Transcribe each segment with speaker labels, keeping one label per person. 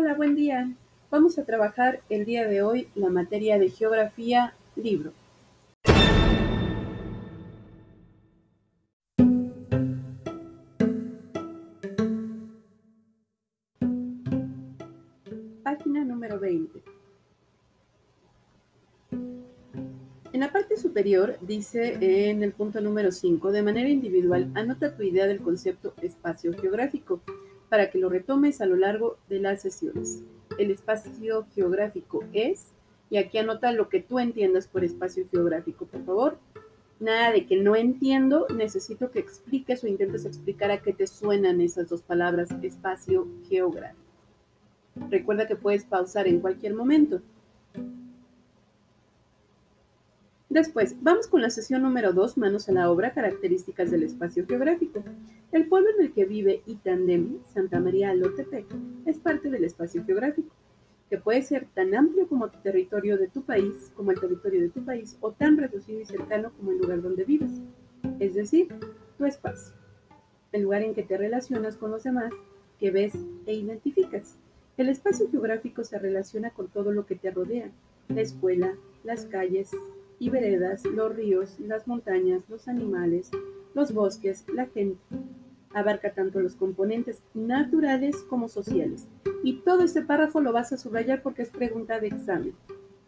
Speaker 1: Hola, buen día. Vamos a trabajar el día de hoy la materia de geografía libro. Página número 20. En la parte superior dice en el punto número 5, de manera individual, anota tu idea del concepto espacio geográfico para que lo retomes a lo largo de las sesiones. El espacio geográfico es, y aquí anota lo que tú entiendas por espacio geográfico, por favor. Nada de que no entiendo, necesito que expliques o intentes explicar a qué te suenan esas dos palabras, espacio geográfico. Recuerda que puedes pausar en cualquier momento. Después, vamos con la sesión número 2, manos a la obra, características del espacio geográfico. El pueblo en el que vive Itandemi, Santa María Alotepec, es parte del espacio geográfico, que puede ser tan amplio como tu territorio de tu país, como el territorio de tu país, o tan reducido y cercano como el lugar donde vives, es decir, tu espacio, el lugar en que te relacionas con los demás, que ves e identificas. El espacio geográfico se relaciona con todo lo que te rodea, la escuela, las calles, y veredas, los ríos, las montañas, los animales, los bosques, la gente. Abarca tanto los componentes naturales como sociales. Y todo este párrafo lo vas a subrayar porque es pregunta de examen.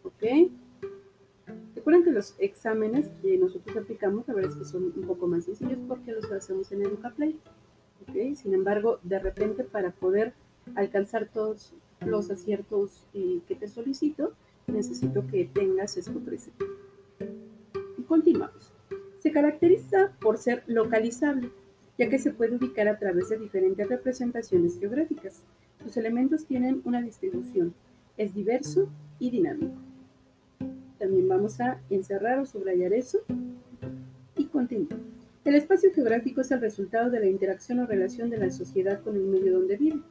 Speaker 1: ¿Ok? Recuerden que los exámenes que nosotros aplicamos, la verdad es que son un poco más sencillos porque los hacemos en EducaPlay. ¿Ok? Sin embargo, de repente para poder alcanzar todos los aciertos eh, que te solicito, necesito que tengas esto presente. Continuamos. Se caracteriza por ser localizable, ya que se puede ubicar a través de diferentes representaciones geográficas. Sus elementos tienen una distribución, es diverso y dinámico. También vamos a encerrar o subrayar eso y continuar. El espacio geográfico es el resultado de la interacción o relación de la sociedad con el medio donde vive.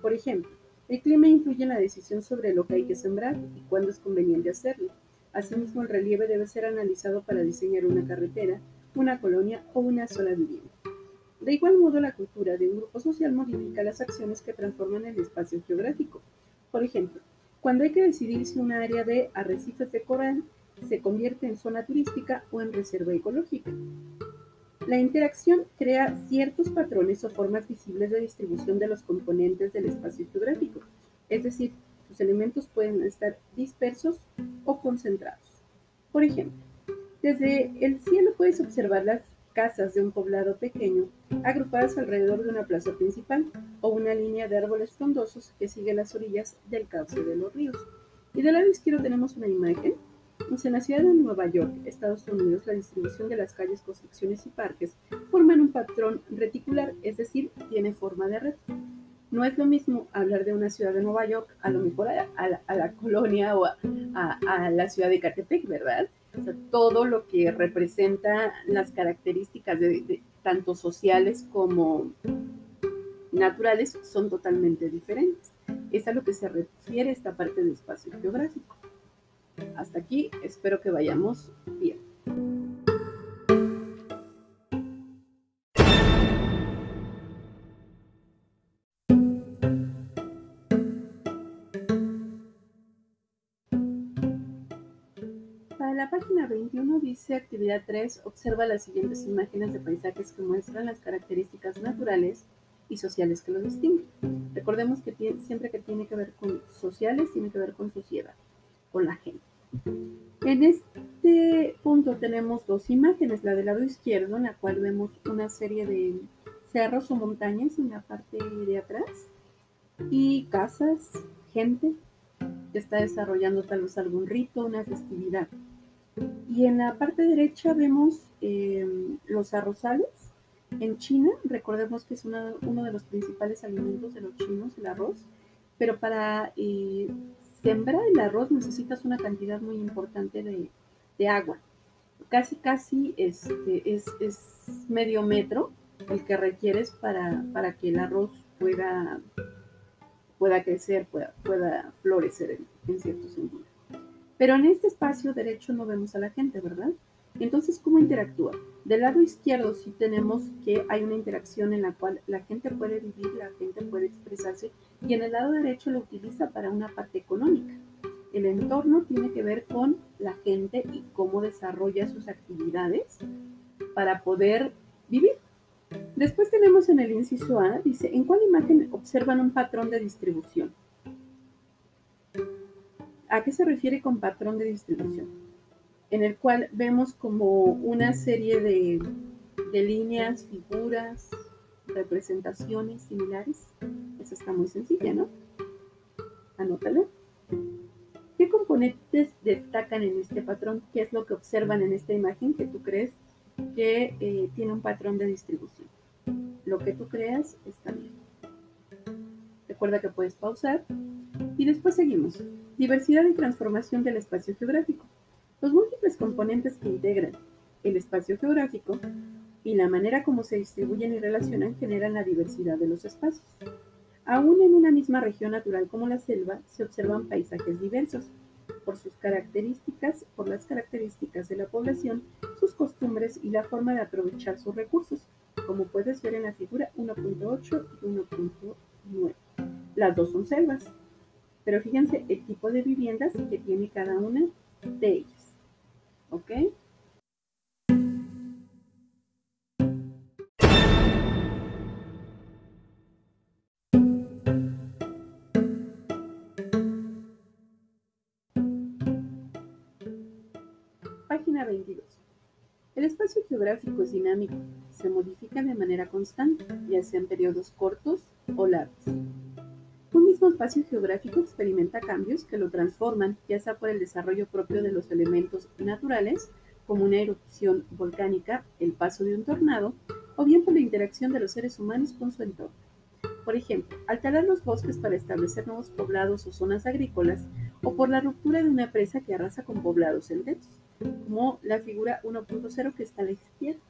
Speaker 1: Por ejemplo, el clima influye en la decisión sobre lo que hay que sembrar y cuándo es conveniente hacerlo. Asimismo, el relieve debe ser analizado para diseñar una carretera, una colonia o una sola vivienda. De igual modo, la cultura de un grupo social modifica las acciones que transforman el espacio geográfico. Por ejemplo, cuando hay que decidir si una área de arrecifes de coral se convierte en zona turística o en reserva ecológica. La interacción crea ciertos patrones o formas visibles de distribución de los componentes del espacio geográfico, es decir, sus elementos pueden estar dispersos o concentrados. Por ejemplo, desde el cielo puedes observar las casas de un poblado pequeño agrupadas alrededor de una plaza principal o una línea de árboles frondosos que sigue las orillas del cauce de los ríos. Y del lado izquierdo tenemos una imagen. En la ciudad de Nueva York, Estados Unidos, la distribución de las calles, construcciones y parques forman un patrón reticular, es decir, tiene forma de red. No es lo mismo hablar de una ciudad de Nueva York, a lo mejor a, la, colonia o a, la ciudad de Catepec, ¿verdad? O sea, todo lo que representa las características tanto sociales como naturales son totalmente diferentes. Es a lo que se refiere esta parte del espacio geográfico. Hasta aquí, espero que vayamos bien. La página 21 dice actividad 3, observa las siguientes imágenes de paisajes que muestran las características naturales y sociales que los distinguen. Recordemos que siempre que tiene que ver con sociales, tiene que ver con sociedad, con la gente. En este punto tenemos dos imágenes, la del lado izquierdo, en la cual vemos una serie de cerros o montañas en la parte de atrás y casas, gente que está desarrollando tal vez algún rito, una festividad. Y en la parte derecha vemos em, los arrozales. En China, recordemos que es uno de los principales alimentos de los chinos, el arroz, pero para eh, sembrar el arroz necesitas una cantidad muy importante de, agua. Casi, casi este, es, medio metro el que requieres para, para que el arroz pueda, pueda crecer, pueda, pueda florecer en, en cierto sentido. Pero en este espacio derecho no vemos a la gente, ¿verdad? Entonces, ¿cómo interactúa? Del lado izquierdo sí tenemos que hay una interacción en la cual la gente puede vivir, la gente puede expresarse y en el lado derecho lo utiliza para una parte económica. El entorno tiene que ver con la gente y cómo desarrolla sus actividades para poder vivir. Después tenemos en el inciso A, dice, ¿en cuál imagen observan un patrón de distribución? ¿A qué se refiere con patrón de distribución? En el cual vemos como una serie de, líneas, figuras, representaciones similares. Esa está muy sencilla, ¿no? Anótalo. ¿Qué componentes destacan en este patrón? ¿Qué es lo que observan en esta imagen que tú crees que eh, tiene un patrón de distribución? Lo que tú creas está bien. Recuerda que puedes pausar y después seguimos. Diversidad y transformación del espacio geográfico. Los múltiples componentes que integran el espacio geográfico y la manera como se distribuyen y relacionan generan la diversidad de los espacios. Aún en una misma región natural como la selva, se observan paisajes diversos por sus características, por las características de la población, sus costumbres y la forma de aprovechar sus recursos, como puedes ver en la figura 1.8 y 1.9. Las dos son selvas, pero fíjense el tipo de viviendas que tiene cada una de ellas. ¿Ok? Página 22. El espacio geográfico es dinámico, se modifica de manera constante, ya sea en periodos cortos o largos. Un mismo espacio geográfico experimenta cambios que lo transforman, ya sea por el desarrollo propio de los elementos naturales, como una erupción volcánica, el paso de un tornado, o bien por la interacción de los seres humanos con su entorno. Por ejemplo, al talar los bosques para establecer nuevos poblados o zonas agrícolas, o por la ruptura de una presa que arrasa con poblados enteros, como la figura 1.0 que está a la izquierda.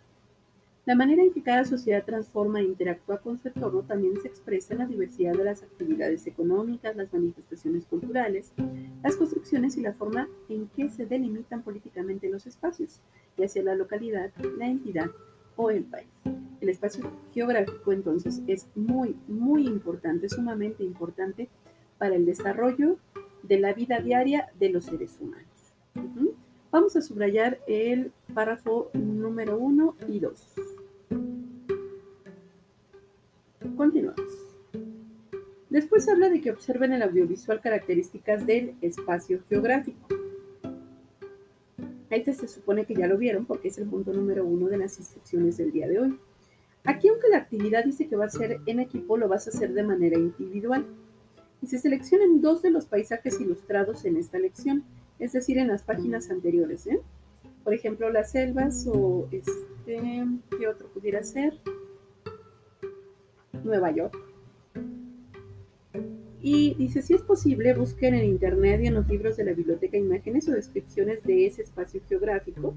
Speaker 1: La manera en que cada sociedad transforma e interactúa con su entorno también se expresa en la diversidad de las actividades económicas, las manifestaciones culturales, las construcciones y la forma en que se delimitan políticamente los espacios, ya sea la localidad, la entidad o el país. El espacio geográfico entonces es muy, muy importante, sumamente importante para el desarrollo de la vida diaria de los seres humanos. Vamos a subrayar el párrafo número 1 y 2. Continuamos. Después habla de que observen el audiovisual características del espacio geográfico. Este se supone que ya lo vieron porque es el punto número uno de las instrucciones del día de hoy. Aquí, aunque la actividad dice que va a ser en equipo, lo vas a hacer de manera individual. Y se seleccionan dos de los paisajes ilustrados en esta lección, es decir, en las páginas anteriores. ¿eh? Por ejemplo, las selvas o este, ¿qué otro pudiera ser? Nueva York. Y dice, si es posible, busquen en internet y en los libros de la biblioteca imágenes o descripciones de ese espacio geográfico.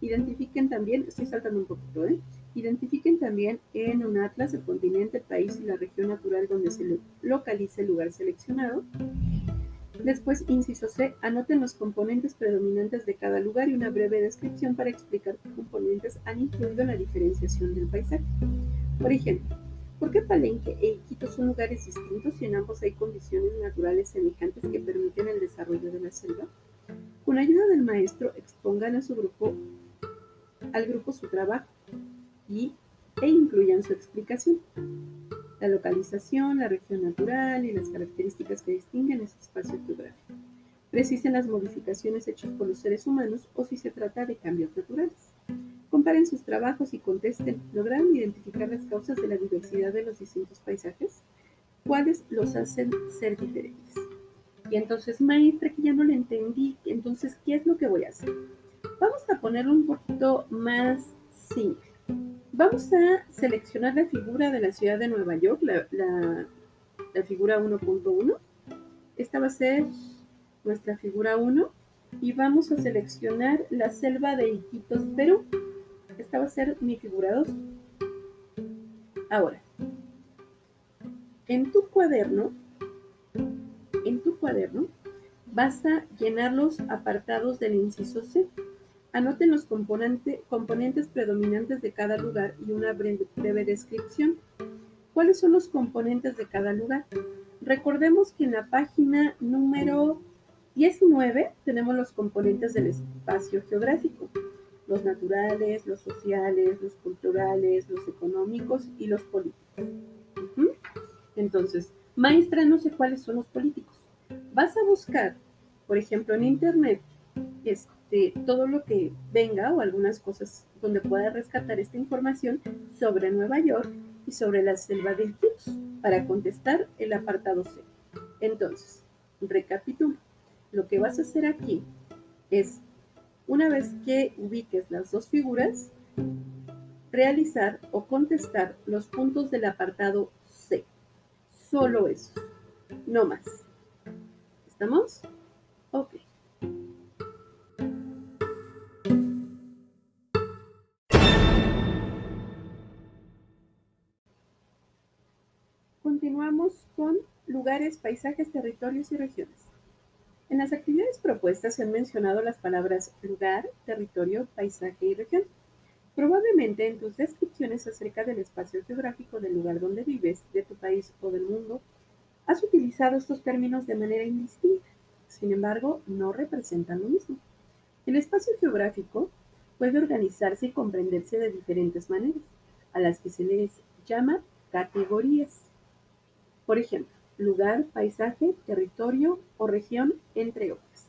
Speaker 1: Identifiquen también, estoy saltando un poquito, ¿eh? Identifiquen también en un atlas el continente, el país y la región natural donde se localiza el lugar seleccionado. Después, inciso C, anoten los componentes predominantes de cada lugar y una breve descripción para explicar qué componentes han influido en la diferenciación del paisaje. Por ejemplo, ¿por qué Palenque e Iquitos son lugares distintos y en ambos hay condiciones naturales semejantes que permiten el desarrollo de la selva? Con ayuda del maestro, expongan a su grupo, al grupo su trabajo y, e incluyan su explicación. La localización, la región natural y las características que distinguen ese espacio geográfico. Precisen las modificaciones hechas por los seres humanos o si se trata de cambios naturales. Comparen sus trabajos y contesten, ¿lograron identificar las causas de la diversidad de los distintos paisajes? ¿Cuáles los hacen ser diferentes? Y entonces, maestra, que ya no le entendí, entonces, ¿qué es lo que voy a hacer? Vamos a ponerlo un poquito más simple. Vamos a seleccionar la figura de la ciudad de Nueva York, la, la figura 1.1. Esta va a ser nuestra figura 1 y vamos a seleccionar la selva de Iquitos, Perú. Esta va a ser mi figura 2. Ahora, en tu cuaderno, en tu cuaderno, vas a llenar los apartados del inciso C. Anoten los componentes predominantes de cada lugar y una breve, breve descripción. ¿Cuáles son los componentes de cada lugar? Recordemos que en la página número 19 tenemos los componentes del espacio geográfico, los naturales, los sociales, los culturales, los económicos y los políticos. Entonces, maestra, no sé cuáles son los políticos. Vas a buscar, por ejemplo, en internet, este, todo lo que venga o algunas cosas donde pueda rescatar esta información sobre Nueva York y sobre la selva del Kips para contestar el apartado C. Entonces, recapitulo lo que vas a hacer aquí es, una vez que ubiques las dos figuras, realizar o contestar los puntos del apartado C. Solo eso, no más. ¿Estamos? Ok. Continuamos con lugares, paisajes, territorios y regiones. En las actividades propuestas se han mencionado las palabras lugar, territorio, paisaje y región. Probablemente en tus descripciones acerca del espacio geográfico del lugar donde vives, de tu país o del mundo, has utilizado estos términos de manera indistinta. Sin embargo, no representan lo mismo. El espacio geográfico puede organizarse y comprenderse de diferentes maneras, a las que se les llama categorías. Por ejemplo, lugar, paisaje, territorio o región, entre otras.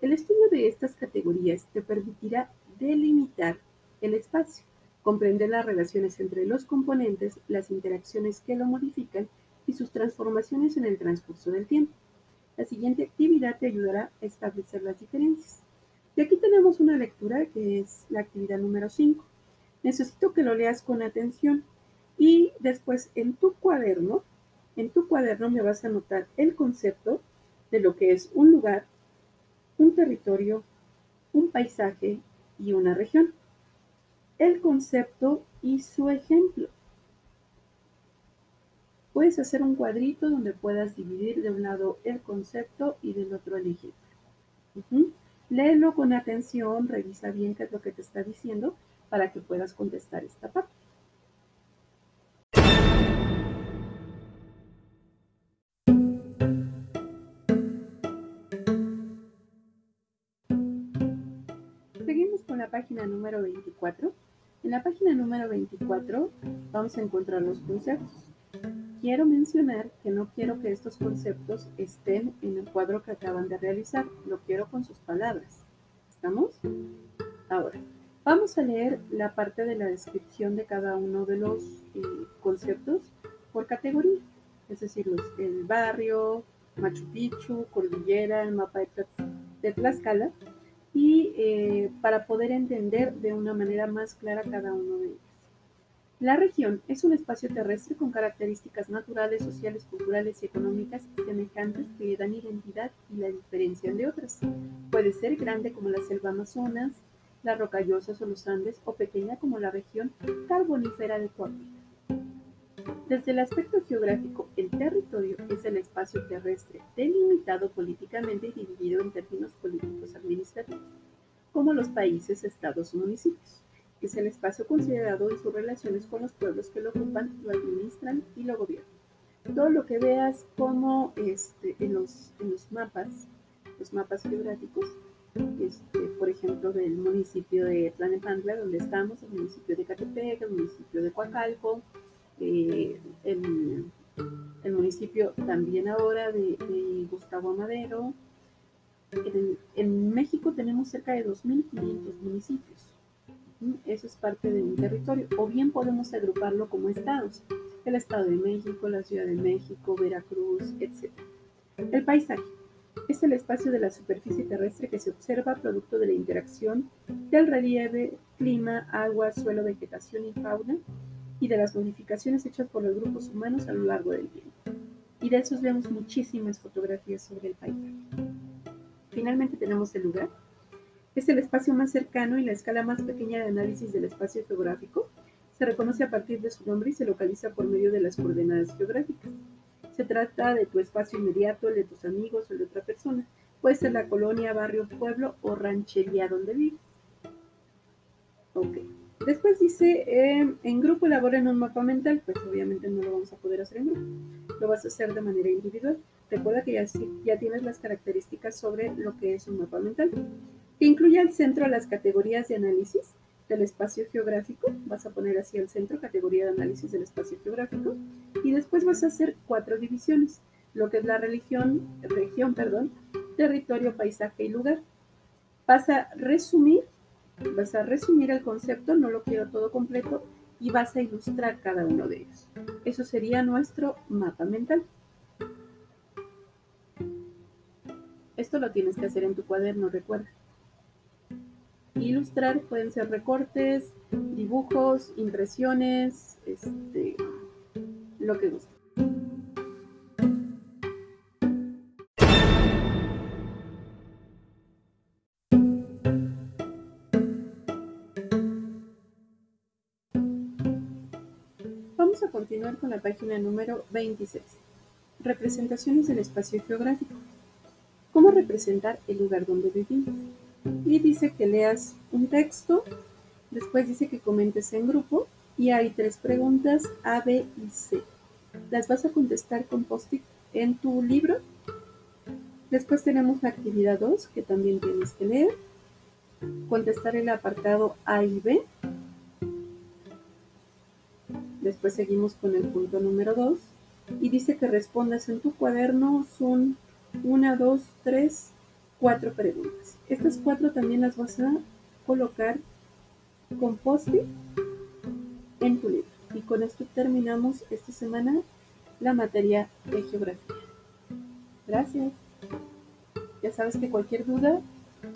Speaker 1: El estudio de estas categorías te permitirá delimitar el espacio, comprender las relaciones entre los componentes, las interacciones que lo modifican y sus transformaciones en el transcurso del tiempo. La siguiente actividad te ayudará a establecer las diferencias. Y aquí tenemos una lectura que es la actividad número 5. Necesito que lo leas con atención y después en tu cuaderno en tu cuaderno me vas a anotar el concepto de lo que es un lugar, un territorio, un paisaje y una región. El concepto y su ejemplo. Puedes hacer un cuadrito donde puedas dividir de un lado el concepto y del otro el ejemplo. Léelo con atención, revisa bien qué es lo que te está diciendo para que puedas contestar esta parte. Página número 24. En la página número 24 vamos a encontrar los conceptos. Quiero mencionar que no quiero que estos conceptos estén en el cuadro que acaban de realizar, lo quiero con sus palabras. ¿Estamos? Ahora, vamos a leer la parte de la descripción de cada uno de los eh, conceptos por categoría, es decir, los, el barrio, Machu Picchu, Cordillera, el mapa de, de Tlaxcala, y eh, para poder entender de una manera más clara cada uno de ellos. La región es un espacio terrestre con características naturales, sociales, culturales y económicas semejantes que le dan identidad y la diferencian de otras. Puede ser grande como la selva Amazonas, las rocallosas o los Andes, o pequeña como la región carbonífera de Coahuila. Desde el aspecto geográfico, el territorio es el espacio terrestre delimitado políticamente y dividido en términos políticos administrativos, como los países, estados o municipios. Es el espacio considerado en sus relaciones con los pueblos que lo ocupan, lo administran y lo gobiernan. Todo lo que veas como este, en, los, en los mapas, los mapas geográficos, este, por ejemplo, del municipio de Tlanepantla, donde estamos, el municipio de Catepec, el municipio de Coacalco, eh, el, municipio también ahora de, Gustavo Amadero. En, México tenemos cerca de 2.500 municipios. Eso es parte de un territorio. O bien podemos agruparlo como estados. El Estado de México, la Ciudad de México, Veracruz, etc. El paisaje es el espacio de la superficie terrestre que se observa producto de la interacción del relieve, clima, agua, suelo, vegetación y fauna y de las modificaciones hechas por los grupos humanos a lo largo del tiempo. Y de esos vemos muchísimas fotografías sobre el paisaje. Finalmente tenemos el lugar. Es el espacio más cercano y la escala más pequeña de análisis del espacio geográfico. Se reconoce a partir de su nombre y se localiza por medio de las coordenadas geográficas. Se trata de tu espacio inmediato, el de tus amigos o el de otra persona. Puede ser la colonia, barrio, pueblo o ranchería donde vives. Ok. Después dice, eh, en grupo elaboren un mapa mental, pues obviamente no lo vamos a poder hacer en grupo, lo vas a hacer de manera individual. Recuerda que ya, ya tienes las características sobre lo que es un mapa mental, que incluye al centro las categorías de análisis del espacio geográfico, vas a poner así al centro, categoría de análisis del espacio geográfico, y después vas a hacer cuatro divisiones, lo que es la religión, región, perdón, territorio, paisaje y lugar. Vas a resumir Vas a resumir el concepto, no lo quiero todo completo, y vas a ilustrar cada uno de ellos. Eso sería nuestro mapa mental. Esto lo tienes que hacer en tu cuaderno, recuerda. Ilustrar pueden ser recortes, dibujos, impresiones, este, lo que guste. Vamos a continuar con la página número 26. Representaciones del espacio geográfico. ¿Cómo representar el lugar donde vivimos? Y dice que leas un texto, después dice que comentes en grupo y hay tres preguntas A, B y C. Las vas a contestar con post-it en tu libro. Después tenemos la actividad 2 que también tienes que leer. Contestar el apartado A y B Después seguimos con el punto número 2 y dice que respondas en tu cuaderno son una, dos, tres, cuatro preguntas. Estas cuatro también las vas a colocar con post en tu libro. Y con esto terminamos esta semana la materia de geografía. Gracias. Ya sabes que cualquier duda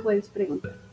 Speaker 1: puedes preguntar.